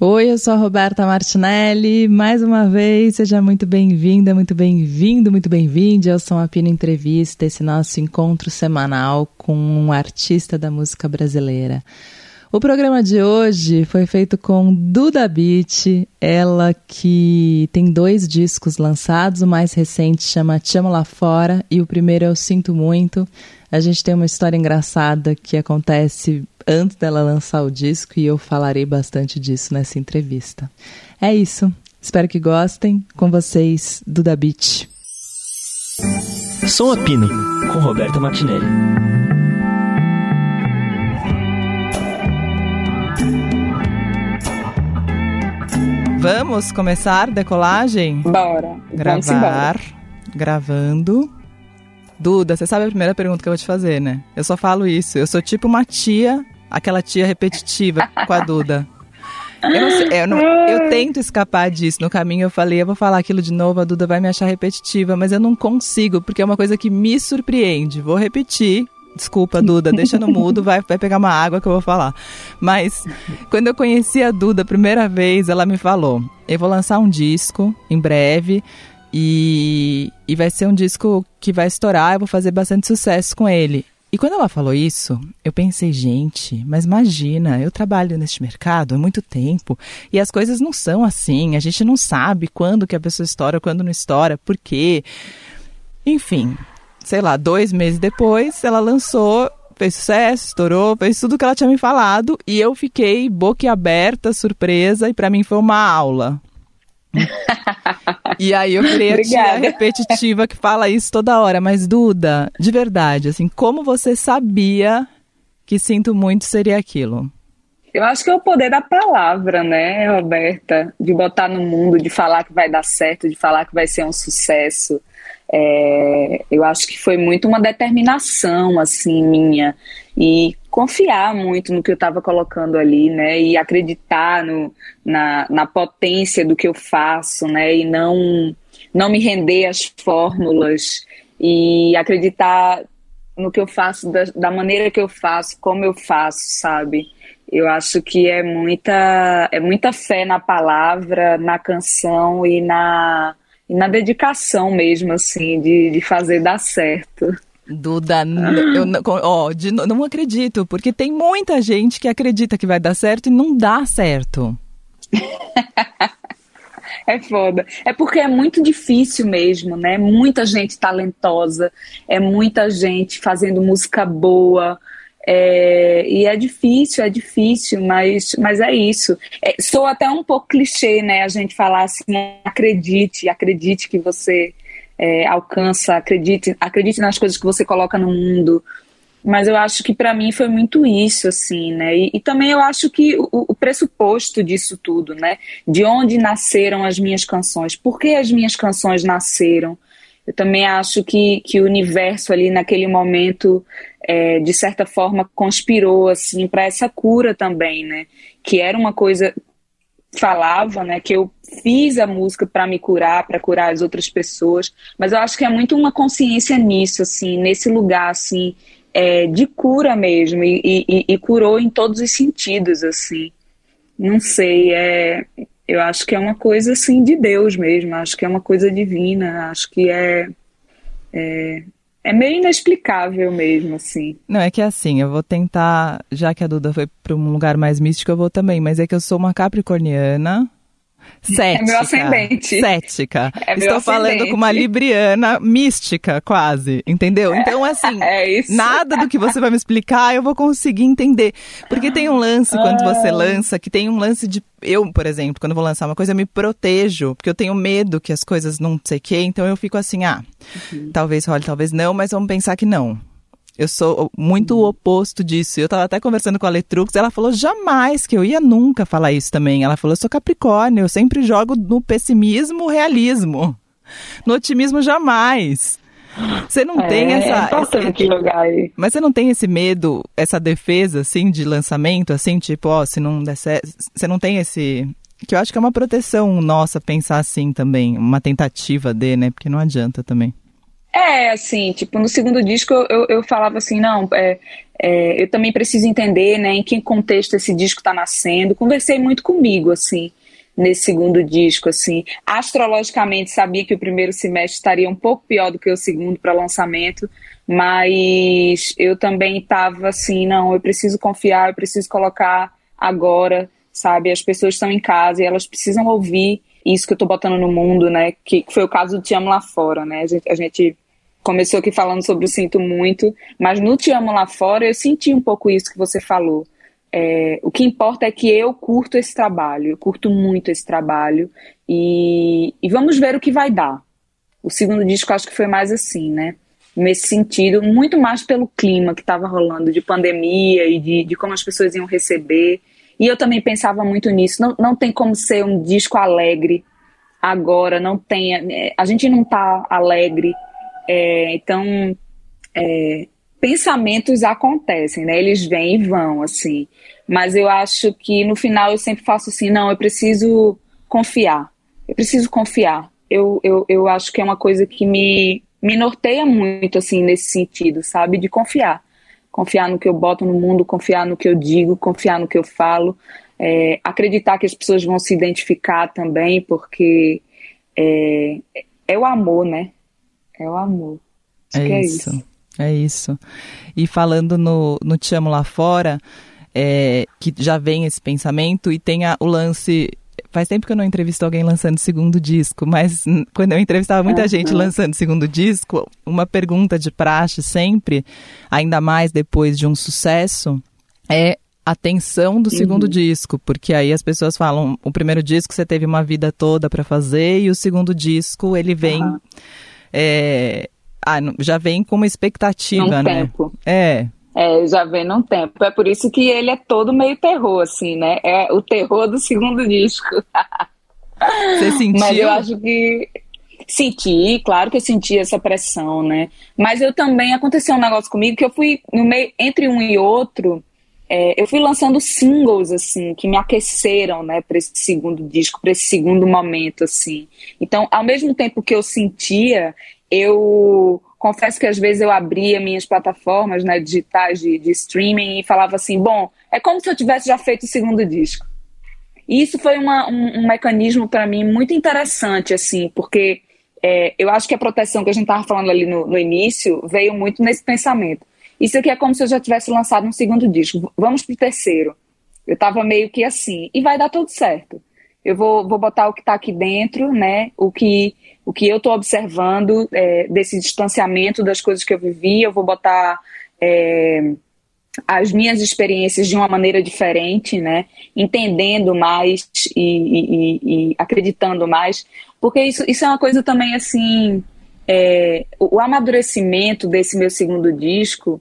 Oi, eu sou a Roberta Martinelli. Mais uma vez, seja muito bem-vinda, muito bem-vindo, muito bem-vinde ao São Apino Entrevista, esse nosso encontro semanal com um artista da música brasileira. O programa de hoje foi feito com Duda Beat, ela que tem dois discos lançados, o mais recente chama Te Lá Fora e o primeiro Eu Sinto Muito. A gente tem uma história engraçada que acontece antes dela lançar o disco e eu falarei bastante disso nessa entrevista. É isso. Espero que gostem. Com vocês, Duda Beat. Som Apino, com Roberta Martinelli. Vamos começar decolagem? Bora. Gravar. Gravando. Duda, você sabe a primeira pergunta que eu vou te fazer, né? Eu só falo isso. Eu sou tipo uma tia aquela tia repetitiva com a Duda. Eu, sei, eu, não, eu, tento escapar disso. No caminho eu falei, eu vou falar aquilo de novo, a Duda vai me achar repetitiva, mas eu não consigo, porque é uma coisa que me surpreende. Vou repetir. Desculpa, Duda, deixa no mudo, vai, vai pegar uma água que eu vou falar. Mas quando eu conheci a Duda a primeira vez, ela me falou: eu vou lançar um disco em breve. E, e vai ser um disco que vai estourar, eu vou fazer bastante sucesso com ele. E quando ela falou isso, eu pensei, gente, mas imagina, eu trabalho neste mercado há muito tempo e as coisas não são assim, a gente não sabe quando que a pessoa estoura, quando não estoura, por quê. Enfim, sei lá, dois meses depois, ela lançou, fez sucesso, estourou, fez tudo que ela tinha me falado e eu fiquei boquiaberta, surpresa e para mim foi uma aula. E aí eu virei a tia repetitiva que fala isso toda hora. Mas, Duda, de verdade, assim, como você sabia que sinto muito seria aquilo? Eu acho que é o poder da palavra, né, Roberta? De botar no mundo, de falar que vai dar certo, de falar que vai ser um sucesso. É, eu acho que foi muito uma determinação, assim, minha. E confiar muito no que eu estava colocando ali, né? E acreditar no, na, na potência do que eu faço, né? E não, não me render às fórmulas e acreditar no que eu faço, da, da maneira que eu faço, como eu faço, sabe? Eu acho que é muita, é muita fé na palavra, na canção e na, e na dedicação mesmo, assim, de, de fazer dar certo. Duda, eu ó, de, não acredito, porque tem muita gente que acredita que vai dar certo e não dá certo. É foda. É porque é muito difícil mesmo, né? Muita gente talentosa, é muita gente fazendo música boa. É, e é difícil, é difícil, mas, mas é isso. É, sou até um pouco clichê, né? A gente falar assim, acredite, acredite que você é, alcança, acredite, acredite nas coisas que você coloca no mundo. Mas eu acho que para mim foi muito isso, assim, né? E, e também eu acho que o, o, pressuposto disso tudo, né? De onde nasceram as minhas canções, por que as minhas canções nasceram. Eu também acho que, que o universo ali naquele momento, é, de certa forma, conspirou, assim, para essa cura também, né? Que era uma coisa falava, né, que eu fiz a música para me curar, para curar as outras pessoas, mas eu acho que é muito uma consciência nisso, assim, nesse lugar, assim, é, de cura mesmo, e, e, e, curou em todos os sentidos, assim. Não sei, é, eu acho que é uma coisa, assim, de Deus mesmo, acho que é uma coisa divina, acho que é, é é meio inexplicável mesmo, assim. Não, é que é assim, eu vou tentar, já que a Duda foi para um lugar mais místico, eu vou também, mas é que eu sou uma capricorniana, Cética. É meu ascendente. Cética. É Estou ascendente. falando com uma libriana mística, quase. Entendeu? Então, assim, é nada do que você vai me explicar eu vou conseguir entender. Porque tem um lance quando você ah. lança, que tem um lance de. Eu, por exemplo, quando vou lançar uma coisa, eu me protejo, porque eu tenho medo que as coisas não sei o quê, então eu fico assim, ah, uhum. talvez role, talvez não, mas vamos pensar que não. Eu sou muito o oposto disso. Eu tava até conversando com a Letrux, ela falou jamais que eu ia nunca falar isso também. Ela falou: eu sou Capricórnio, eu sempre jogo no pessimismo, realismo. No otimismo, jamais. Você não é, tem essa. É importante jogar aí. Mas você não tem esse medo, essa defesa, assim, de lançamento, assim, tipo, ó, se não der certo. Você não tem esse. Que eu acho que é uma proteção nossa pensar assim também. Uma tentativa de, né? Porque não adianta também. É, assim, tipo, no segundo disco eu, eu falava assim, não, é, é, eu também preciso entender, né, em que contexto esse disco está nascendo. Conversei muito comigo, assim, nesse segundo disco, assim. Astrologicamente sabia que o primeiro semestre estaria um pouco pior do que o segundo para lançamento, mas eu também estava assim, não, eu preciso confiar, eu preciso colocar agora, sabe? As pessoas estão em casa e elas precisam ouvir isso que eu estou botando no mundo, né? Que, foi o caso do Te Amo Lá Fora, né? A gente, a gente começou aqui falando sobre o Sinto Muito, mas no Te Amo Lá Fora eu senti um pouco isso que você falou. É, o que importa é que eu curto esse trabalho, eu curto muito esse trabalho e, e vamos ver o que vai dar. O segundo disco acho que foi mais assim, né? Nesse sentido, muito mais pelo clima que estava rolando de pandemia e de, de como as pessoas iam receber. E eu também pensava muito nisso. Não, não tem como ser um disco alegre agora, não tem. É, a gente não tá alegre. É, então, é, pensamentos acontecem, né? Eles vêm e vão, assim. Mas eu acho que no final eu sempre faço assim, não, eu preciso confiar. Eu preciso confiar. Eu, eu, eu acho que é uma coisa que me, me norteia muito, assim, nesse sentido, sabe? De confiar. Confiar no que eu boto no mundo, confiar no que eu digo, confiar no que eu falo. É, acreditar que as pessoas vão se identificar também, porque é, é o amor, né? É o amor. Acho é, é isso. isso. É isso. E falando no, no Te Amo Lá Fora, é, que já vem esse pensamento e tem a, o lance. Faz tempo que eu não entrevisto alguém lançando segundo disco, mas quando eu entrevistava muita gente lançando segundo disco, uma pergunta de praxe sempre, ainda mais depois de um sucesso, é a tensão do segundo uhum. disco, porque aí as pessoas falam, o primeiro disco você teve uma vida toda para fazer e o segundo disco ele vem uhum. é, ah, já vem com uma expectativa, num né? Tempo. É. É, já vem num tempo. É por isso que ele é todo meio terror, assim, né? É o terror do segundo disco. Você sentiu? Mas eu acho que senti, claro que eu senti essa pressão, né? Mas eu também aconteceu um negócio comigo que eu fui no meio entre um e outro, é, eu fui lançando singles assim que me aqueceram, né, para esse segundo disco, para esse segundo momento assim. Então, ao mesmo tempo que eu sentia, eu confesso que às vezes eu abria minhas plataformas né, digitais de, de streaming e falava assim: bom, é como se eu tivesse já feito o segundo disco. E isso foi uma, um, um, mecanismo para mim muito interessante, assim, porque é, eu acho que a proteção que a gente estava falando ali no, no, início veio muito nesse pensamento. Isso aqui é como se eu já tivesse lançado um segundo disco. Vamos pro terceiro. Eu estava meio que assim, e vai dar tudo certo. Eu vou, vou botar o que está aqui dentro, né? O que o que eu estou observando é, desse distanciamento das coisas que eu vivi, eu vou botar é, as minhas experiências de uma maneira diferente, né? Entendendo mais e, e, e acreditando mais, porque isso, isso é uma coisa também assim. É, o, o amadurecimento desse meu segundo disco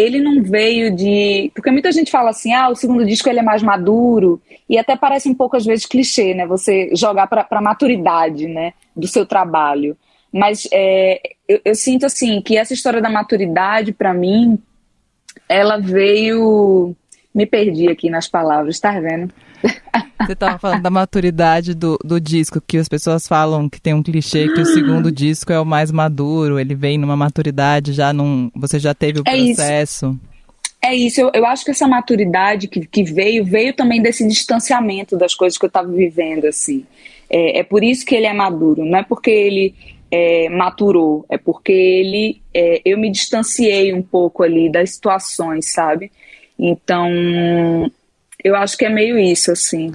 ele não veio de. Porque muita gente fala assim, ah, o segundo disco ele é mais maduro, e até parece um pouco, às vezes, clichê, né? Você jogar para a maturidade né? do seu trabalho. Mas é, eu, eu, sinto, assim, que essa história da maturidade, para mim, ela veio. Me perdi aqui nas palavras, tá vendo? Você estava falando da maturidade do, do disco, que as pessoas falam que tem um clichê que o segundo disco é o mais maduro, ele vem numa maturidade, já num. Você já teve o é processo. Isso. É isso, eu, eu acho que essa maturidade que, que veio, veio também desse distanciamento das coisas que eu estava vivendo, assim. É, é por isso que ele é maduro, não é porque ele é, maturou, é porque ele, é, eu me distanciei um pouco ali das situações, sabe? Então, eu acho que é meio isso, assim.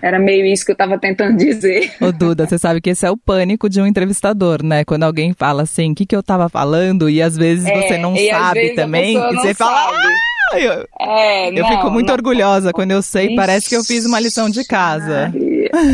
Era meio isso que eu estava tentando dizer. Ô Duda, você sabe que esse é o pânico de um entrevistador, né? Quando alguém fala assim, o que, que eu estava falando, e às vezes é, você não sabe também, e você fala. Ah! Eu, é, eu não, fico muito não, orgulhosa quando eu sei, Ixi, parece que eu fiz uma lição de casa.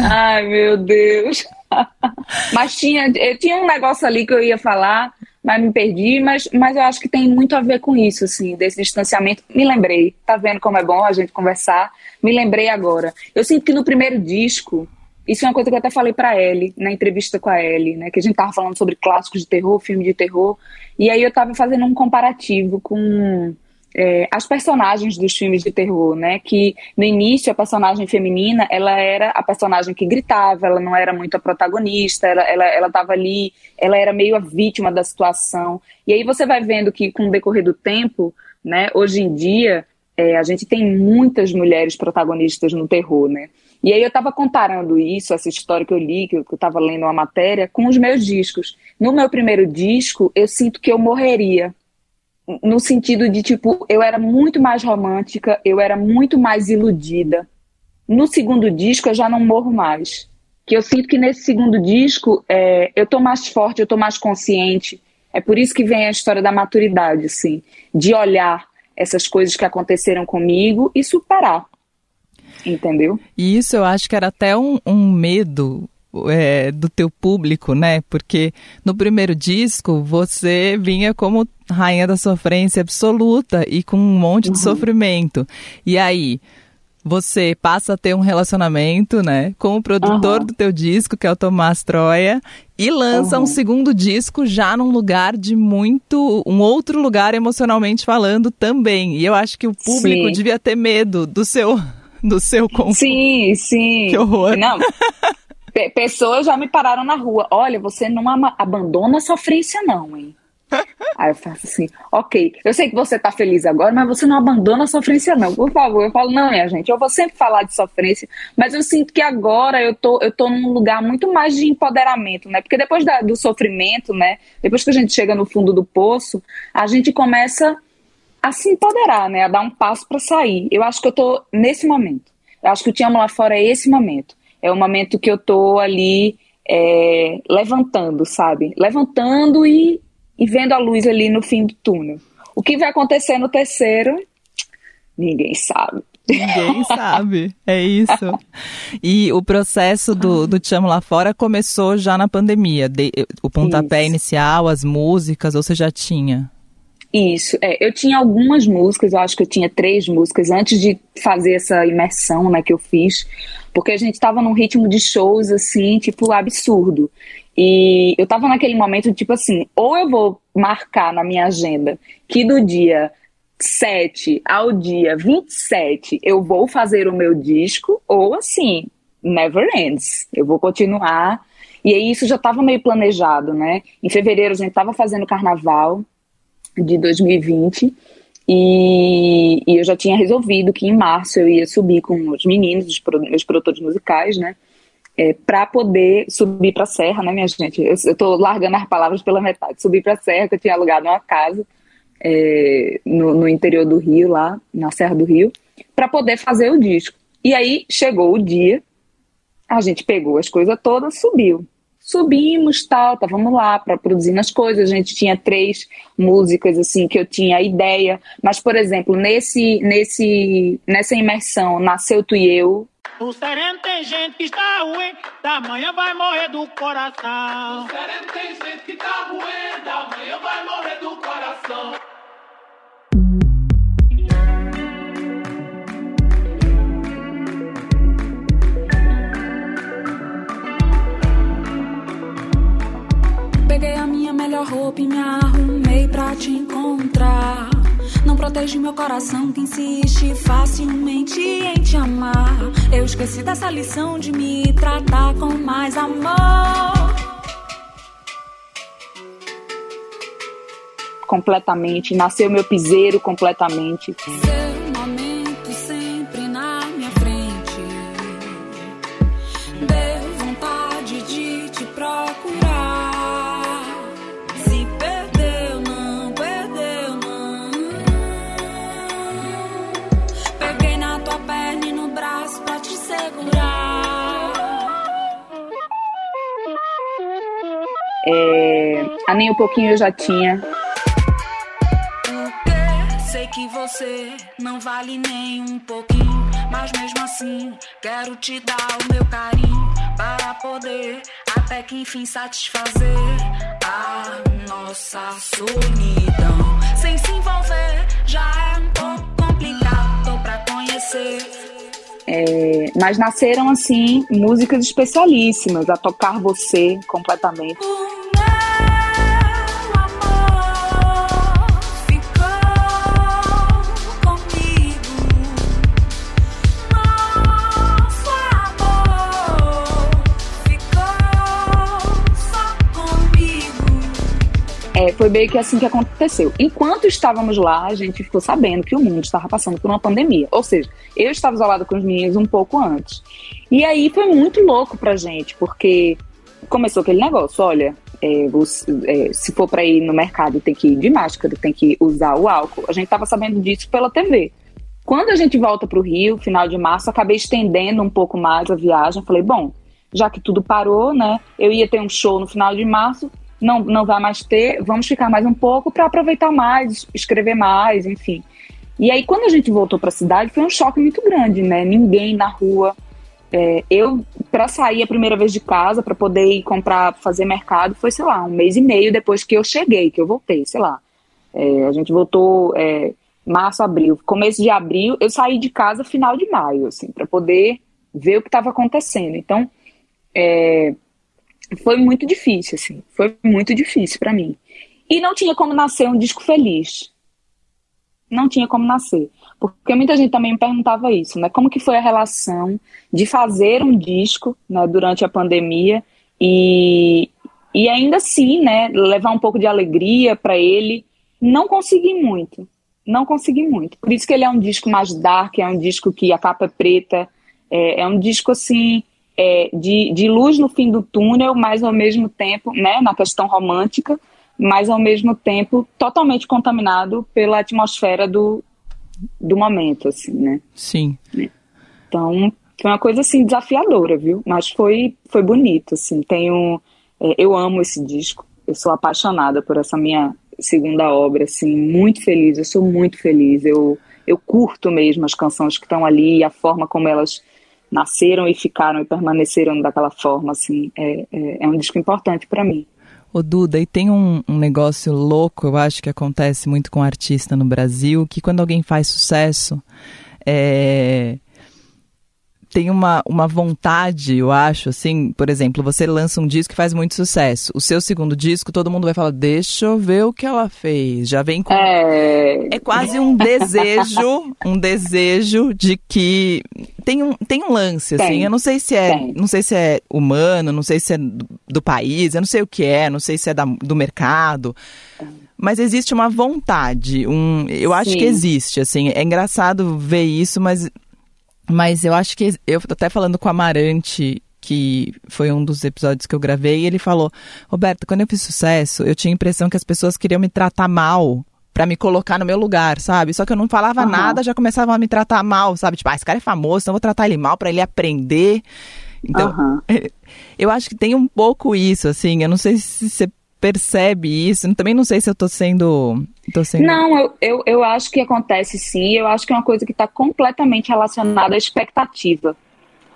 Ai, meu Deus. Mas tinha, tinha um negócio ali que eu ia falar, mas me perdi, mas, mas eu acho que tem muito a ver com isso, assim, desse distanciamento. Me lembrei, tá vendo como é bom a gente conversar? Me lembrei agora. Eu sinto que no primeiro disco, isso é uma coisa que eu até falei para Ellie, na entrevista com a Ellie, né, que a gente tava falando sobre clássicos de terror, filme de terror, e aí eu tava fazendo um comparativo com é, as personagens dos filmes de terror, né? Que no início a personagem feminina ela era a personagem que gritava, ela não era muito a protagonista, ela, ela, ela tava ali, ela era meio a vítima da situação. E aí você vai vendo que com o decorrer do tempo, né? Hoje em dia é, a gente tem muitas mulheres protagonistas no terror, né? E aí eu estava comparando isso, essa história que eu li, que eu estava lendo uma matéria, com os meus discos. No meu primeiro disco, eu sinto que eu morreria. No sentido de, tipo, eu era muito mais romântica, eu era muito mais iludida. No segundo disco, eu já não morro mais. Que eu sinto que nesse segundo disco, é, eu tô mais forte, eu tô mais consciente. É por isso que vem a história da maturidade, assim, de olhar essas coisas que aconteceram comigo e superar. Entendeu? E isso eu acho que era até um, um medo é, do teu público, né? Porque no primeiro disco você vinha como rainha da sofrência absoluta e com um monte uhum. de sofrimento. E aí você passa a ter um relacionamento, né, com o produtor uhum. do teu disco, que é o Tomás Troia, e lança uhum. um segundo disco já num lugar de muito, um outro lugar emocionalmente falando também. E eu acho que o público Sim. devia ter medo do seu do seu conforto. Sim, sim. Que horror. Não. Pessoas já me pararam na rua. Olha, você não abandona a sofrência, não, hein? Aí eu faço assim, ok, eu sei que você tá feliz agora, mas você não abandona a sofrência, não, por favor. Eu falo, não, minha gente, eu vou sempre falar de sofrência, mas eu sinto que agora eu tô, eu tô num lugar muito mais de empoderamento, né? Porque depois da, do sofrimento, né? Depois que a gente chega no fundo do poço, a gente começa a se empoderar, né? A dar um passo para sair. Eu acho que eu tô nesse momento. Eu acho que o Te Amo Lá Fora é esse momento. É o momento que eu tô ali é, levantando, sabe? Levantando e, e vendo a luz ali no fim do túnel. O que vai acontecer no terceiro, ninguém sabe. Ninguém sabe, é isso. E o processo do, do Te Amo Lá Fora começou já na pandemia. De, o pontapé isso. inicial, as músicas, ou você já tinha? Isso, é, eu tinha algumas músicas, eu acho que eu tinha três músicas antes de fazer essa imersão, né, que eu fiz, porque a gente tava num ritmo de shows, assim, tipo, absurdo. E eu tava naquele momento, tipo assim, ou eu vou marcar na minha agenda que do dia 7 ao dia 27 eu vou fazer o meu disco, ou assim, never ends. Eu vou continuar. E aí isso já estava meio planejado, né? Em fevereiro a gente estava fazendo carnaval, de 2020. E, e, eu já tinha resolvido que em março eu ia subir com os meninos, os meus produtores musicais, né? É, para poder subir para a Serra, né, minha gente? Eu, estou largando as palavras pela metade. Subir para a Serra, que eu tinha alugado uma casa é, no, no interior do Rio, lá na Serra do Rio, para poder fazer o disco. E aí chegou o dia, a gente pegou as coisas todas, subiu subimos, tal, estávamos lá para produzir as coisas. A gente tinha três músicas assim que eu tinha a ideia, mas por exemplo, nesse nesse nessa imersão Nasceu tu e eu, o sereno tem gente que está ruim, da manhã vai morrer do coração. O sereno tem gente que está ruim, da manhã vai morrer do coração. Melhor roupa e me arrumei pra te encontrar. Não protege meu coração que insiste facilmente em te amar. Eu esqueci dessa lição de me tratar com mais amor. Completamente, nasceu meu piseiro completamente. Seu A nem um pouquinho eu já tinha. Sei que você não vale nem um pouquinho, mas mesmo assim quero te dar o meu carinho para poder até que enfim satisfazer a nossa solidão. Sem se envolver já é um pouco complicado para conhecer. É, mas nasceram assim músicas especialíssimas a tocar você completamente. Foi meio que assim que aconteceu. Enquanto estávamos lá, a gente ficou sabendo que o mundo estava passando por uma pandemia. Ou seja, eu estava isolada com os meninos um pouco antes. E aí foi muito louco pra gente, porque começou aquele negócio, olha, é, você, é, se for para ir no mercado tem que ir de máscara, tem que usar o álcool. A gente estava sabendo disso pela TV. Quando a gente volta para o Rio, final de março, acabei estendendo um pouco mais a viagem. Falei, bom, já que tudo parou, né? Eu ia ter um show no final de março, não, não vai mais ter, vamos ficar mais um pouco para aproveitar mais, escrever mais, enfim. E aí, quando a gente voltou para a cidade, foi um choque muito grande, né? Ninguém na rua. É, eu, para sair a primeira vez de casa, para poder ir comprar, fazer mercado, foi, sei lá, um mês e meio depois que eu cheguei, que eu voltei, sei lá. É, a gente voltou é, março, abril, começo de abril, eu saí de casa final de maio, assim, para poder ver o que estava acontecendo. Então, é, foi muito difícil, assim, foi muito difícil para mim. E não tinha como nascer um disco feliz. Não tinha como nascer. Porque muita gente também me perguntava isso, né? Como que foi a relação de fazer um disco né, durante a pandemia e, e ainda assim, né, levar um pouco de alegria para ele. Não consegui muito não consegui muito. Por isso que ele é um disco mais dark, é um disco que a capa é preta, é, é um disco assim é, de, de luz no fim do túnel, mas ao mesmo tempo, né, na questão romântica, mas ao mesmo tempo totalmente contaminado pela atmosfera do, do momento, assim, né? Sim. Então, foi uma coisa assim desafiadora, viu? Mas foi foi bonito, assim. Tenho, é, eu amo esse disco. Eu sou apaixonada por essa minha segunda obra, assim, muito feliz, eu sou muito feliz, eu, eu curto mesmo as canções que estão ali, a forma como elas nasceram e ficaram e permaneceram daquela forma, assim, é, é, é um disco importante para mim. Ô Duda, e tem um, um, negócio louco, eu acho que acontece muito com artista no Brasil, que quando alguém faz sucesso, é, tem uma, uma vontade, eu acho, assim, por exemplo, você lança um disco que faz muito sucesso. O seu segundo disco, todo mundo vai falar, deixa eu ver o que ela fez. Já vem com. É, é quase um desejo, um desejo de que. Tem um, tem um lance, assim. Tem. Eu não sei se é. Tem. Não sei se é humano, não sei se é do, do, país, eu não sei o que é, não sei se é da, do mercado. Mas existe uma vontade, um, eu acho Sim. que existe, assim. É engraçado ver isso, mas mas eu acho que eu tô até falando com o Amarante, que foi um dos episódios que eu gravei, e ele falou: Roberto, quando eu fiz sucesso, eu tinha a impressão que as pessoas queriam me tratar mal para me colocar no meu lugar, sabe? Só que eu não falava uhum. nada, já começavam a me tratar mal, sabe? Tipo, ah, esse cara é famoso, então eu vou tratar ele mal para ele aprender. Então, uhum. eu acho que tem um pouco isso, assim. Eu não sei se você percebe isso. Também não sei se eu tô sendo. Tô sendo... Não, eu, eu, eu acho que acontece sim. Eu acho que é uma coisa que está completamente relacionada à expectativa.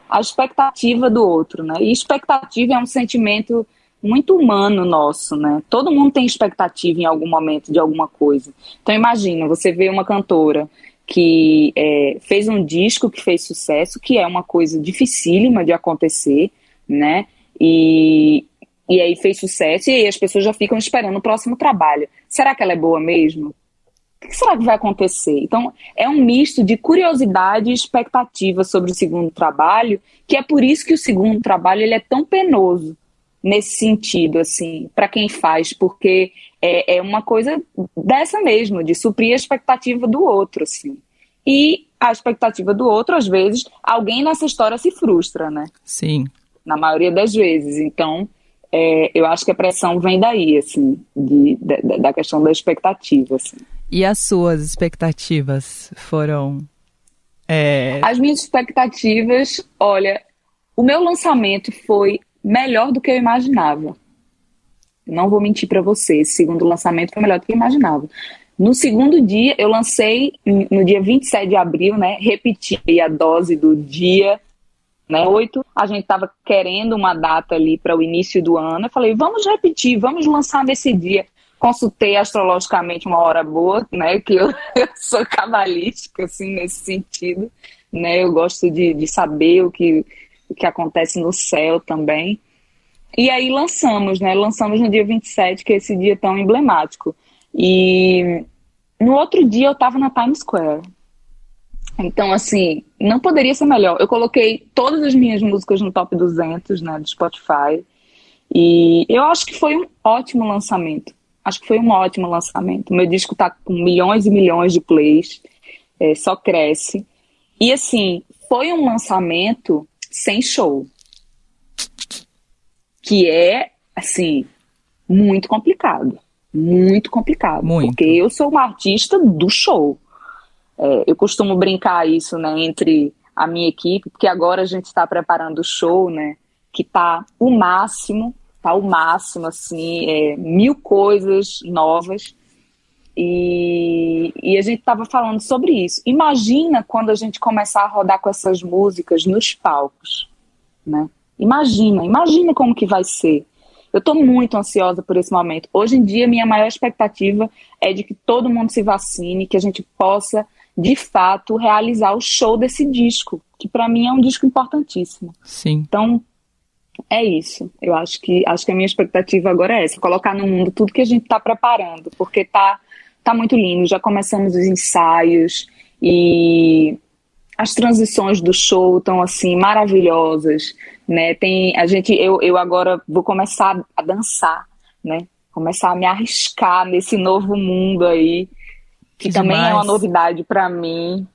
A expectativa do outro, né? E expectativa é um sentimento muito humano nosso, né? Todo mundo tem expectativa em algum momento de alguma coisa. Então imagina, você vê uma cantora que é, fez um disco que fez sucesso, que é uma coisa dificílima de acontecer, né? E, e aí fez sucesso, e aí as pessoas já ficam esperando o próximo trabalho. Será que ela é boa mesmo? O que será que vai acontecer? Então, é um misto de curiosidade e expectativa sobre o segundo trabalho, que é por isso que o segundo trabalho ele é tão penoso nesse sentido, assim, para quem faz, porque é, é uma coisa dessa mesmo, de suprir a expectativa do outro, assim. E a expectativa do outro, às vezes, alguém nessa história se frustra, né? Sim. Na maioria das vezes. Então, é, eu acho que a pressão vem daí, assim, de, de, da questão da expectativa, assim. E as suas expectativas foram? É... As minhas expectativas, olha, o meu lançamento foi melhor do que eu imaginava. Não vou mentir para você, esse segundo lançamento foi melhor do que eu imaginava. No segundo dia, eu lancei no dia 27 de abril, né? Repeti a dose do dia né? Oito, a gente estava querendo uma data ali para o início do ano. Eu falei, vamos repetir, vamos lançar nesse dia. Consultei astrologicamente uma hora boa, né? Que eu, eu sou cabalística, assim, nesse sentido. Né? Eu gosto de, de saber o que, o que acontece no céu também. E aí lançamos, né? Lançamos no dia 27, que é esse dia tão emblemático. E no outro dia eu estava na Times Square. Então, assim, não poderia ser melhor. Eu coloquei todas as minhas músicas no top 200, né, do Spotify. E eu acho que foi um ótimo lançamento. Acho que foi um ótimo lançamento. Meu disco tá com milhões e milhões de plays, é, só cresce. E assim, foi um lançamento sem show. Que é, assim, muito complicado. Muito complicado. Muito. Porque eu sou uma artista do show. É, eu costumo brincar isso, né, entre a minha equipe, porque agora a gente está preparando o show, né, que tá o máximo, tá o máximo, assim, é, mil coisas novas. E, e a gente estava falando sobre isso. Imagina quando a gente começar a rodar com essas músicas nos palcos, né? Imagina, imagina como que vai ser. Eu estou muito ansiosa por esse momento. Hoje em dia, minha maior expectativa é de que todo mundo se vacine, que a gente possa, de fato, realizar o show desse disco, que para mim é um disco importantíssimo. Sim. Então, é isso. Eu acho que acho que a minha expectativa agora é essa, colocar no mundo tudo que a gente está preparando, porque tá tá muito lindo. Já começamos os ensaios e as transições do show estão assim maravilhosas, né? Tem a gente eu, eu agora vou começar a dançar, né? Começar a me arriscar nesse novo mundo aí, que, Que também é uma demais. novidade para mim.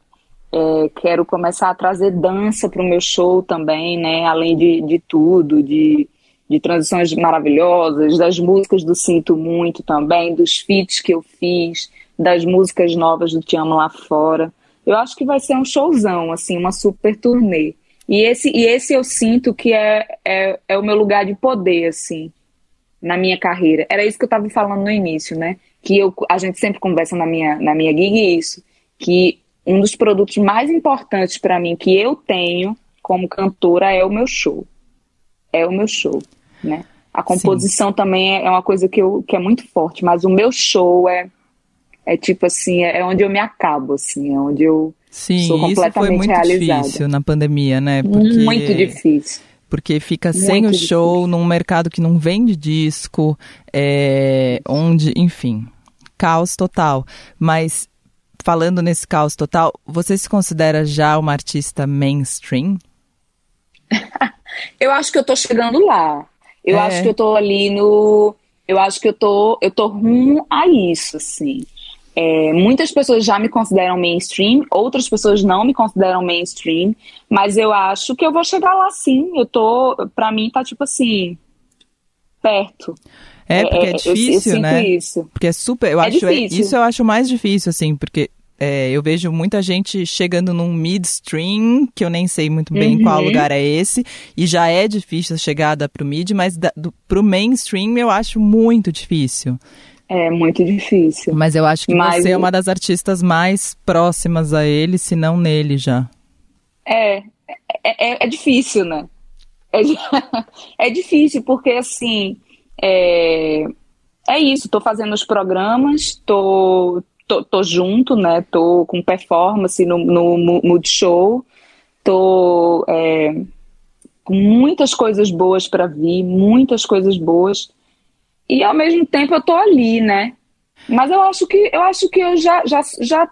É, quero começar a trazer dança para o meu show também, né? Além de, de tudo, de, de transições maravilhosas, das músicas do Sinto Muito também, dos feats que eu fiz, das músicas novas do Te Amo Lá Fora. Eu acho que vai ser um showzão, assim, uma super turnê. E esse, e esse eu sinto que é, é, é o meu lugar de poder, assim, na minha carreira. Era isso que eu estava falando no início, né? Que eu, a gente sempre conversa na minha, na minha gig isso, que um dos produtos mais importantes para mim que eu tenho como cantora é o meu show. É o meu show, né? A composição também é é uma coisa que, eu, que é muito forte, mas o meu show é, é tipo assim, é onde eu me acabo, assim, é onde eu Sim, sou isso foi completamente muito realizada. difícil na pandemia, né? Porque, muito difícil. Porque fica Muito sem o difícil. show num mercado que não vende disco, é, onde, enfim, caos total. Mas falando nesse caos total, você se considera já uma artista mainstream? Eu acho que eu tô chegando lá. Eu É. acho que eu tô ali no. Eu acho que eu tô, eu tô rumo a isso, assim. É, muitas pessoas já me consideram mainstream, outras pessoas não me consideram mainstream, mas eu acho que eu vou chegar lá sim. Eu tô, pra mim tá tipo assim, perto. É, porque é, eu- eu, difícil, sinto né? isso. Porque é super. Eu É acho difícil. isso eu acho mais difícil, assim, porque é, eu vejo muita gente chegando num midstream, que eu nem sei muito bem Uhum. qual lugar é esse, e já é difícil a chegada pro mid, mas da, do, pro mainstream eu acho muito difícil. É muito difícil. Mas eu acho que Mas você é uma das artistas mais próximas a ele, se não nele já. É, é, é, é difícil, né? É, é difícil, porque assim, é, é isso, tô fazendo os programas, tô, tô, tô junto, né? Tô com performance no, no Mu- Multishow, tô é, com muitas coisas boas para vir, muitas coisas boas. E ao mesmo tempo eu tô ali, né? Mas eu acho que eu acho que eu já já, já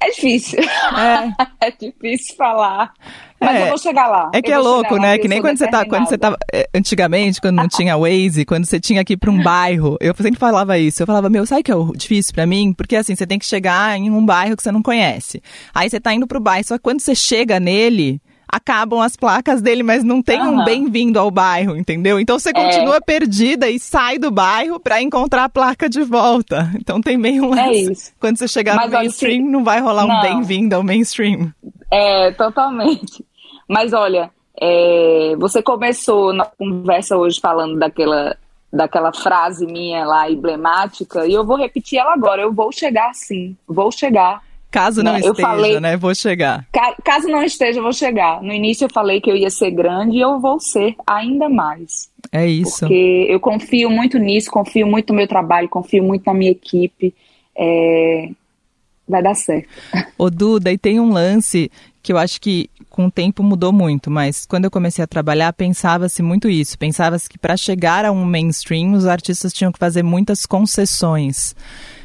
é difícil. É. É difícil falar. Mas É. eu vou chegar lá. É que é louco, lá, né? Que nem quando você, tá, quando você tava. é, Antigamente, quando não tinha Waze, quando você tinha que ir pra um bairro, eu sempre falava isso. Eu falava, meu, sabe que é difícil pra mim? Porque assim, você tem que chegar em um bairro que você não conhece. Aí você tá indo pro bairro, só que quando você chega nele. Acabam as placas dele, mas não tem um Aham. bem-vindo ao bairro, entendeu? Então você continua perdida e sai do bairro pra encontrar a placa de volta. Então tem meio um É isso. Quando você chegar Mas no mainstream, não vai rolar um Não. bem-vindo ao mainstream. É, totalmente. Mas olha, é, você começou na conversa hoje falando daquela, daquela frase minha lá emblemática, e eu vou repetir ela agora. Eu vou chegar sim, vou chegar. Caso não eu esteja, falei- né? Vou chegar. Ca- Caso não esteja, vou chegar. No início eu falei que eu ia ser grande e eu vou ser ainda mais. É isso. Porque eu confio muito nisso, confio muito no meu trabalho, confio muito na minha equipe. É, Vai dar certo. Ô Duda, e tem um lance que eu acho que com o tempo mudou muito, mas quando eu comecei a trabalhar, pensava-se muito isso. Pensava-se que para chegar a um mainstream, os artistas tinham que fazer muitas concessões.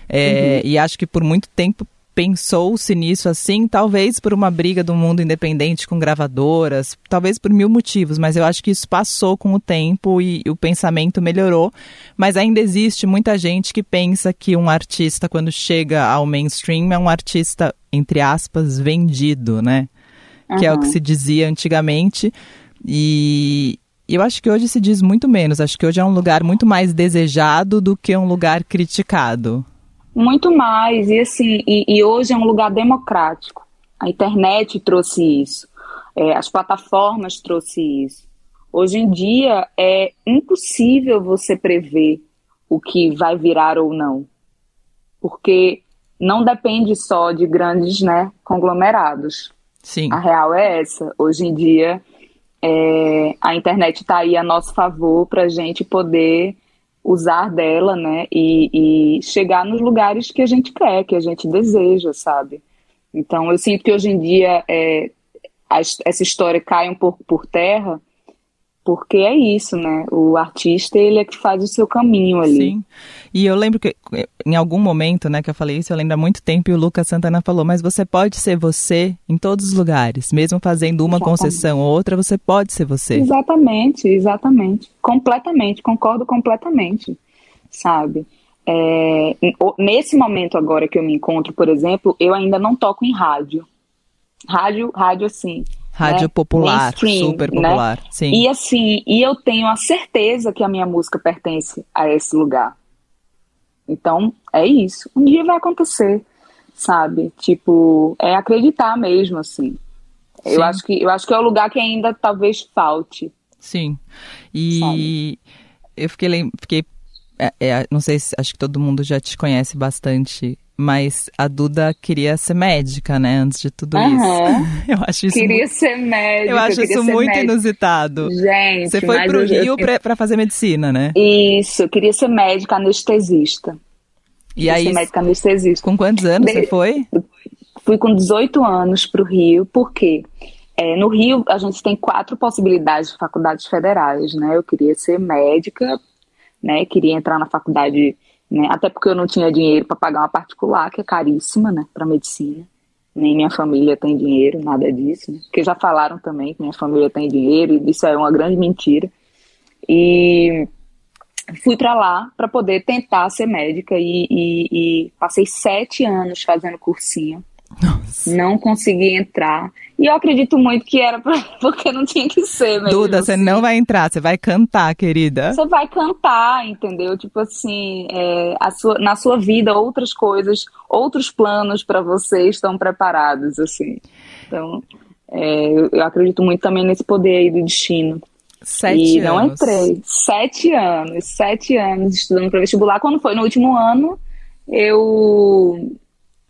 É, E acho que por muito tempo pensou-se nisso assim, talvez por uma briga do mundo independente com gravadoras, talvez por mil motivos, mas eu acho que isso passou com o tempo e, e o pensamento melhorou. Mas ainda existe muita gente que pensa que um artista, quando chega ao mainstream, é um artista, entre aspas, vendido, né? Uhum. Que é o que se dizia antigamente. E, eu acho que hoje se diz muito menos. Acho que hoje é um lugar muito mais desejado do que um lugar criticado. Muito mais, e assim, e, e hoje é um lugar democrático. A internet trouxe isso, é, as plataformas trouxe isso. Hoje em dia é impossível você prever o que vai virar ou não, porque não depende só de grandes né, conglomerados. Sim. A real é essa. Hoje em dia, é, a internet está aí a nosso favor para a gente poder usar dela, né? E, e chegar nos lugares que a gente quer, que a gente deseja, sabe? Então, eu sinto que hoje em dia é, a, essa história cai um pouco por terra, porque é isso, né? O artista, ele é que faz o seu caminho ali. Sim. E eu lembro que em algum momento, né, que eu falei isso, eu lembro há muito tempo e o Lucas Santana falou, mas você pode ser você em todos os lugares, mesmo fazendo uma exatamente. concessão ou outra, você pode ser você. Exatamente, exatamente. Completamente, concordo completamente, sabe? É, nesse momento agora que eu me encontro, por exemplo, eu ainda não toco em rádio. Rádio, rádio assim, Rádio né? popular, super né? popular, né? sim. E assim, e eu tenho a certeza que a minha música pertence a esse lugar. Então, é isso. Um dia vai acontecer, sabe? Tipo, é acreditar mesmo, assim. Sim. Eu acho que eu acho que é o lugar que ainda talvez falte. Sim. E sabe? eu fiquei, fiquei é, é, não sei se acho que todo mundo já te conhece bastante mas a Duda queria ser médica, né? Antes de tudo uhum. isso. Eu acho isso Queria muito... ser médica. Eu acho isso muito médica. inusitado. Gente, você foi pro Rio eu... pra, pra, fazer medicina, né? Isso, eu queria ser médica anestesista. E queria aí? Ser médica anestesista. Com quantos anos de... você foi? Fui com 18 anos pro Rio, por quê? É, no Rio, a gente tem quatro possibilidades de faculdades federais, né? Eu queria ser médica, né? Queria entrar na faculdade né? Até porque eu não tinha dinheiro para pagar uma particular, que é caríssima, né, para medicina. Nem minha família tem dinheiro, nada disso. Né? Porque já falaram também que minha família tem dinheiro, e isso é uma grande mentira. E fui para lá para poder tentar ser médica e, e, e, passei sete anos fazendo cursinho nossa. Não consegui entrar. E eu acredito muito que era pra, porque não tinha que ser mesmo. Duda, você assim. não vai entrar, você vai cantar, querida. Você vai cantar, entendeu? Tipo assim, é, sua, na sua vida, outras coisas, outros planos para você estão preparados, assim. Então, é, eu, eu, acredito muito também nesse poder aí do destino. Sete e anos. não entrei. Sete anos, sete anos estudando para vestibular. Quando foi no último ano, eu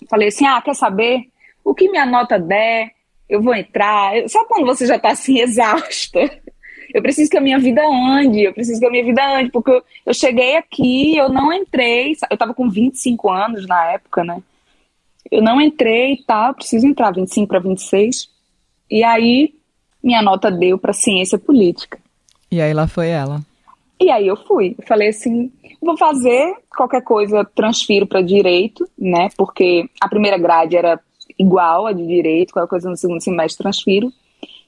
Falei assim: ah, quer saber? O que minha nota der, eu vou entrar. Sabe quando você já tá assim, exausta? Eu preciso que a minha vida ande, eu preciso que a minha vida ande, porque eu, eu cheguei aqui, eu não entrei, eu tava com 25 anos na época, né? Eu não entrei e tá, preciso entrar, 25 para 26. E aí, minha nota deu para ciência política. E aí lá foi ela. E aí eu fui. falei assim, vou fazer qualquer coisa, transfiro para direito, né? Porque a primeira grade era igual a de direito, qualquer coisa no segundo semestre transfiro.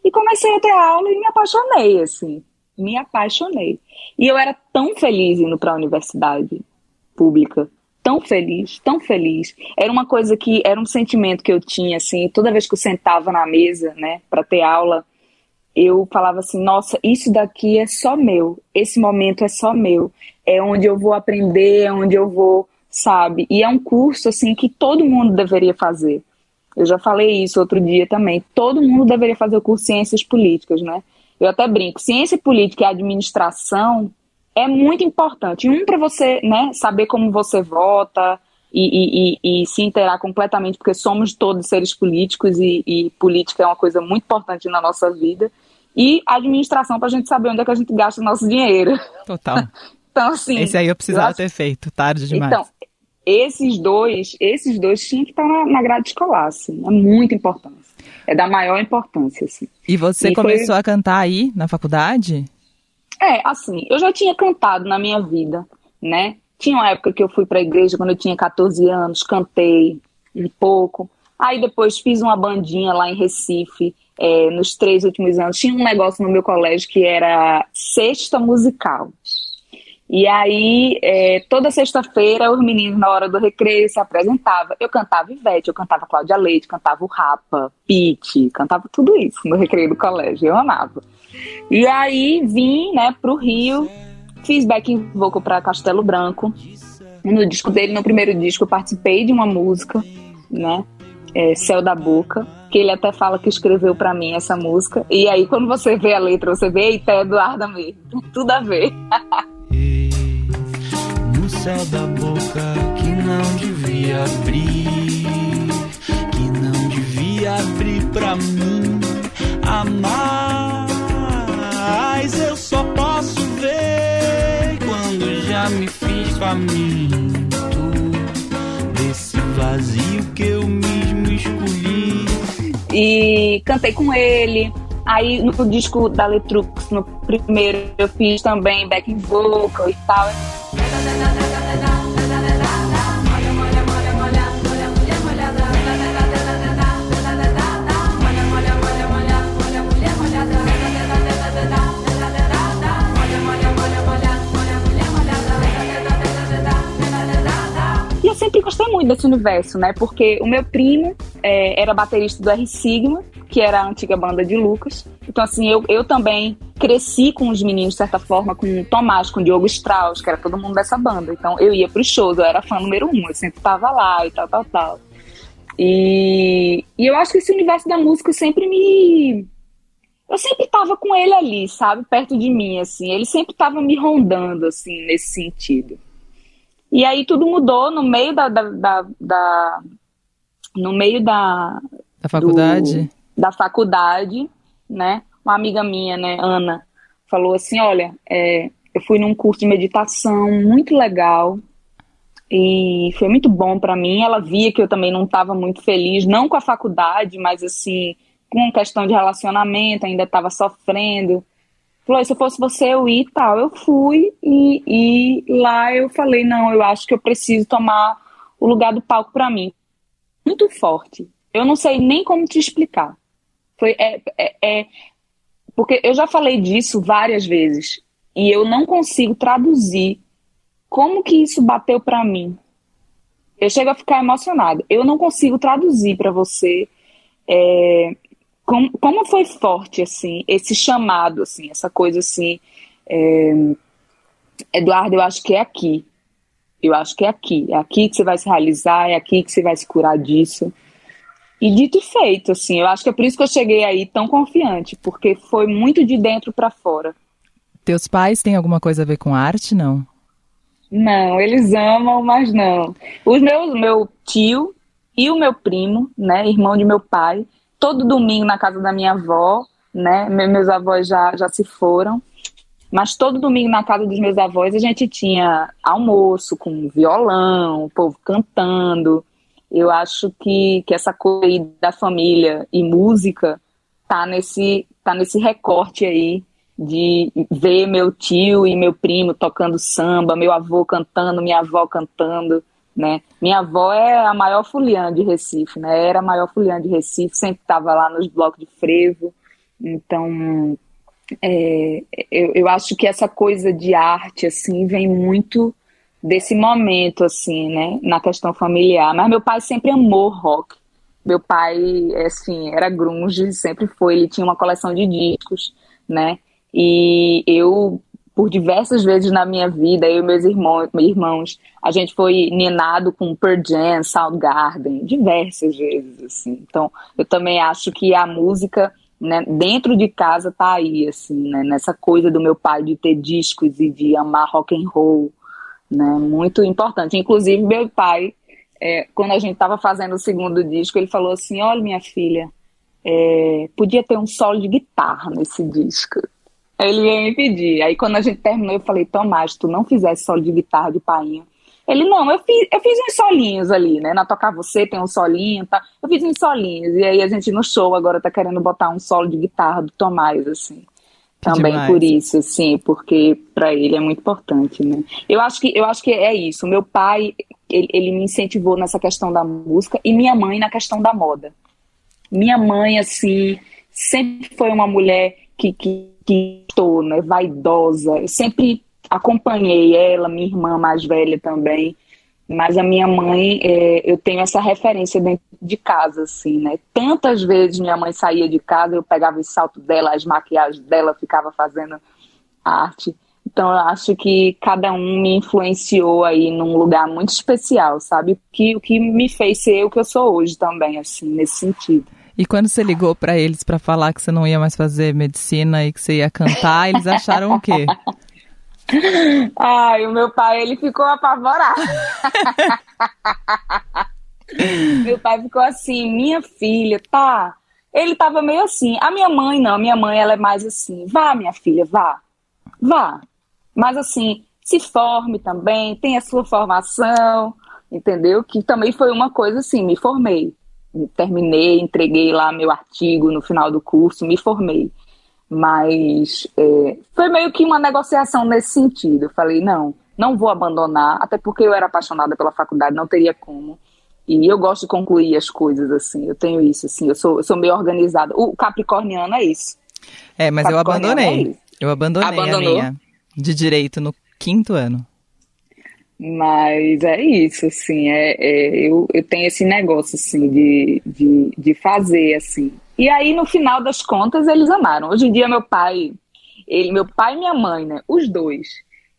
E comecei a ter aula e me apaixonei, assim. Me apaixonei. E eu era tão feliz indo para a universidade pública, tão feliz, tão feliz. Era uma coisa que era um sentimento que eu tinha assim, toda vez que eu sentava na mesa, né, para ter aula, eu falava assim: nossa, isso daqui é só meu, esse momento é só meu, é onde eu vou aprender, é onde eu vou, sabe? E é um curso assim que todo mundo deveria fazer. Eu já falei isso outro dia também. Todo mundo deveria fazer o curso Ciências Políticas, né? Eu até brinco: ciência política e administração é muito importante. Um, para você né, saber como você vota, e, e, e, se inteirar completamente, porque somos todos seres políticos e, e, política é uma coisa muito importante na nossa vida e administração para a gente saber onde é que a gente gasta o nosso dinheiro. Total. então, assim. Esse aí eu precisava eu acho... ter feito, tarde demais. Então, esses dois, esses dois tinham que estar na, na grade escolar, assim. É muito importante. É da maior importância, assim. E você e começou foi... a cantar aí na faculdade? É, assim, eu já tinha cantado na minha vida, né? Tinha uma época que eu fui para a igreja quando eu tinha 14 anos, cantei, um pouco. Aí depois fiz uma bandinha lá em Recife, é, nos três últimos anos. Tinha um negócio no meu colégio que era sexta musical. E aí, é, toda sexta-feira, os meninos, na hora do recreio, se apresentavam. Eu cantava Ivete, eu cantava Cláudia Leite, cantava o Rapa, Pete, cantava tudo isso no recreio do colégio. Eu amava. E aí, vim, né, pro Rio, fiz backing vocal para Castelo Branco. No disco dele, no primeiro disco, eu participei de uma música, né, é, Céu da Boca, que ele até fala que escreveu para mim essa música. E aí, quando você vê a letra, você vê, eita, é Eduarda mesmo. Tudo a ver. no céu da boca que não devia abrir, que não devia abrir pra mim amar. Mas eu só posso ver quando já me fiz faminto E cantei com ele. Aí no disco da Letrux, no primeiro, eu fiz também backing vocal e tal. Sempre gostei muito desse universo, né? Porque o meu primo é, era baterista do R Sigma, que era a antiga banda de Lucas. Então, assim, eu, eu também cresci com os meninos, de certa forma, com o Tomás, com o Diogo Strauss, que era todo mundo dessa banda. Então, eu ia pros shows, eu era fã número um, eu sempre tava lá e tal, tal, tal. E, e eu acho que esse universo da música sempre me. Eu sempre tava com ele ali, sabe? Perto de mim, assim. Ele sempre tava me rondando, assim, nesse sentido. E aí tudo mudou no meio da. da, da, da no meio da. Da faculdade? do- da faculdade, né? Uma amiga minha, né, Ana, falou assim: olha, é, eu fui num curso de meditação muito legal e foi muito bom pra mim. Ela via que eu também não estava muito feliz, não com a faculdade, mas assim, com questão de relacionamento, ainda estava sofrendo. Falou, se eu fosse você, eu ia e tal. Eu fui e, e lá eu falei, não, eu acho que eu preciso tomar o lugar do palco pra mim. Muito forte. Eu não sei nem como te explicar. Foi, é, é, é- porque eu já falei disso várias vezes e eu não consigo traduzir como que isso bateu pra mim. Eu chego a ficar emocionada. Eu não consigo traduzir pra você é, como, como foi forte assim esse chamado, assim, essa coisa assim. é, Eduardo, eu acho que é aqui. Eu acho que é aqui. É aqui que você vai se realizar, é aqui que você vai se curar disso. E dito e feito, assim, eu acho que é por isso que eu cheguei aí tão confiante, porque foi muito de dentro pra fora. Teus pais têm alguma coisa a ver com arte, não? Não, eles amam, mas não. Os meus, meu tio e o meu primo, né, irmão de meu pai, todo domingo na casa da minha avó, né, me- meus avós já, já se foram, mas todo domingo na casa dos meus avós a gente tinha almoço com violão, o povo cantando. Eu acho que, que essa coisa aí da família e música tá nesse, tá nesse recorte aí de ver meu tio e meu primo tocando samba, meu avô cantando, minha avó cantando, né? Minha avó é a maior fuliã de Recife, né? Era a maior fuliã de Recife, sempre estava lá nos blocos de frevo. Então, é, eu, eu acho que essa coisa de arte, assim, vem muito desse momento, assim, né? Na questão familiar. Mas meu pai sempre amou rock. Meu pai, assim, era grunge, sempre foi. Ele tinha uma coleção de discos, né? E eu, por diversas vezes na minha vida, eu e meus irmãos, a gente foi ninado com Pearl Jam, Soundgarden, diversas vezes, assim. Então, eu também acho que a música, né, dentro de casa tá aí, assim, né? Nessa coisa do meu pai de ter discos e de amar rock and roll, né? Muito importante. Inclusive, meu pai, é, quando a gente estava fazendo o segundo disco, ele falou assim: Olha, minha filha, é, podia ter um solo de guitarra nesse disco. Aí Ele veio me pedir. Aí, quando a gente terminou, eu falei: Tomás, tu não fizesse solo de guitarra de painho. Ele, não, eu fiz, eu fiz uns solinhos ali, né? Na Tocar Você tem um solinho, tá? Eu fiz uns solinhos. E aí a gente no show agora tá querendo botar um solo de guitarra do Tomás, assim. Também demais. por isso, sim, porque para ele é muito importante, né? Eu acho que eu acho que é isso. Meu pai, ele, ele me incentivou nessa questão da música e minha mãe na questão da moda. Minha mãe, assim, sempre foi uma mulher que que, que estou, né, vaidosa. Eu sempre acompanhei ela, minha irmã mais velha também. Mas a minha mãe, é, eu tenho essa referência dentro de casa, assim, né? Tantas vezes minha mãe saía de casa, eu pegava os saltos dela, as maquiagens dela, ficava fazendo arte. Então eu acho que cada um me influenciou aí num lugar muito especial, sabe? Que, o que me fez ser o que eu sou hoje também, assim, nesse sentido. E quando você ligou pra eles pra falar que você não ia mais fazer medicina e que você ia cantar, eles acharam o quê? Ai, o meu pai, ele ficou apavorado. meu pai ficou assim, minha filha, tá? Ele tava meio assim. A minha mãe não, minha mãe ela é mais assim, vá minha filha, vá, vá. Mas assim, se forme também, tem a sua formação, entendeu? Que também foi uma coisa assim, me formei. Terminei, entreguei lá meu artigo no final do curso, me formei. Mas é, foi meio que uma negociação nesse sentido. Eu falei, não, não vou abandonar, até porque eu era apaixonada pela faculdade, não teria como. E eu gosto de concluir as coisas, assim, eu tenho isso, assim, eu sou, eu sou meio organizada. O capricorniano é isso. É, mas eu é abandonei. isso. Eu abandonei Abandonou? a minha de direito no quinto ano. Mas é isso, assim, é, é, eu, eu tenho esse negócio, assim, de, de, de fazer, assim. E aí, no final das contas, eles amaram. Hoje em dia, meu pai, ele, meu pai e minha mãe, né, os dois,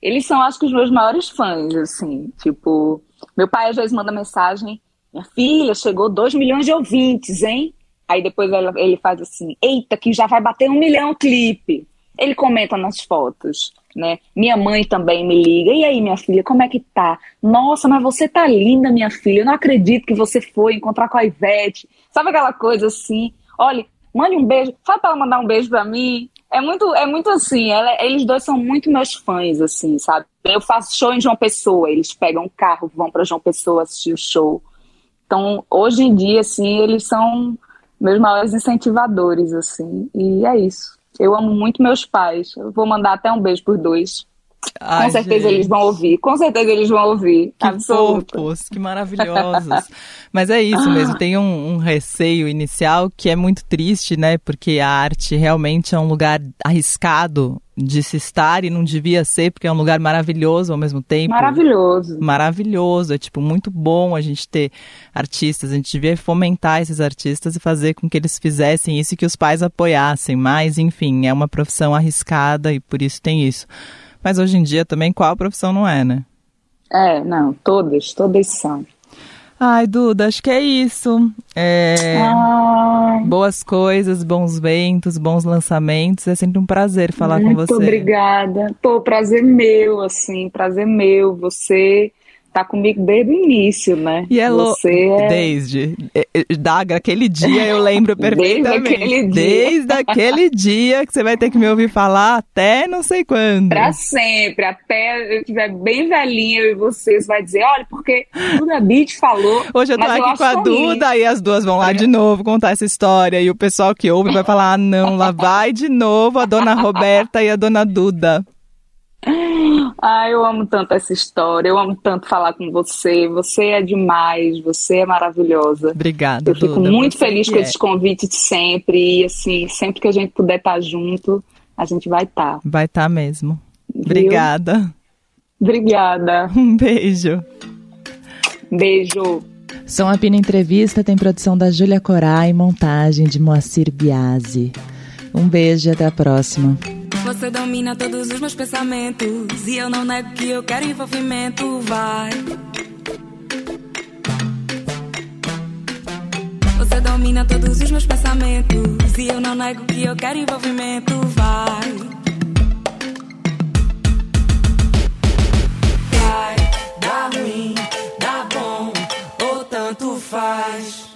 eles são, acho que, os meus maiores fãs, assim, tipo, meu pai às vezes manda mensagem, minha filha, chegou 2 milhões de ouvintes, hein? Aí depois ele faz assim, eita, que já vai bater um milhão clipe. Ele comenta nas fotos, né? Minha mãe também me liga. E aí, minha filha, como é que tá? Nossa, mas você tá linda, minha filha. Eu não acredito que você foi encontrar com a Ivete. Sabe aquela coisa assim? Olha, mande um beijo. Fala pra ela mandar um beijo pra mim. É muito, é muito assim. ela- eles dois são muito meus fãs, assim, sabe? Eu faço show em João Pessoa. Eles pegam um carro, vão pra João Pessoa assistir o show. Então, hoje em dia, assim, eles são meus maiores incentivadores, assim. E é isso. Eu amo muito meus pais. Eu vou mandar até um beijo por dois. Ai, Com certeza gente, eles vão ouvir. Com certeza eles vão ouvir. Que Absoluto. fofos, que maravilhosos. Mas é isso mesmo, tem um, um receio inicial que é muito triste, né? Porque a arte realmente é um lugar arriscado de se estar e não devia ser, porque é um lugar maravilhoso ao mesmo tempo. Maravilhoso. maravilhoso, é tipo muito bom a gente ter artistas, a gente devia fomentar esses artistas e fazer com que eles fizessem isso e que os pais apoiassem, mas enfim, é uma profissão arriscada e por isso tem isso. Mas hoje em dia também qual profissão não é, né? É, não, todas, todas são. Ai, Duda, acho que é isso. É, Boas coisas, bons ventos, bons lançamentos. É sempre um prazer falar com muito você. obrigada. Pô, prazer meu, assim, prazer meu. Você tá comigo desde o início, né? E é louco. Você é... Desde. é, é, Da, aquele dia eu lembro Desde perfeitamente. aquele dia. Desde aquele dia que você vai ter que me ouvir falar até não sei quando. Pra sempre, até eu estiver bem velhinha eu e você, você vai dizer, olha, porque Duda Beat falou. Hoje eu tô aqui acho com a. Duda e as duas vão lá de novo contar essa história. E o pessoal que ouve vai falar: ah, não, lá vai de novo a dona Roberta e a dona Duda. Ah, eu amo tanto essa história, eu amo tanto falar com você. Você é demais, você é maravilhosa. Obrigada, Eu fico Duda. muito feliz que com é. esses convites sempre. E assim, sempre que a gente puder estar junto, a gente vai estar. Vai estar mesmo. Obrigada. Obrigada. Um beijo. Beijo. Som a Pina Entrevista tem produção da Júlia Corá e montagem de Moacir Biasi. Um beijo e até a próxima. Você domina todos os meus pensamentos. E eu não nego que eu quero envolvimento. Vai. Você domina todos os meus pensamentos. E eu não nego que eu quero envolvimento. Vai. Vai, dá ruim, dá bom, ou tanto faz.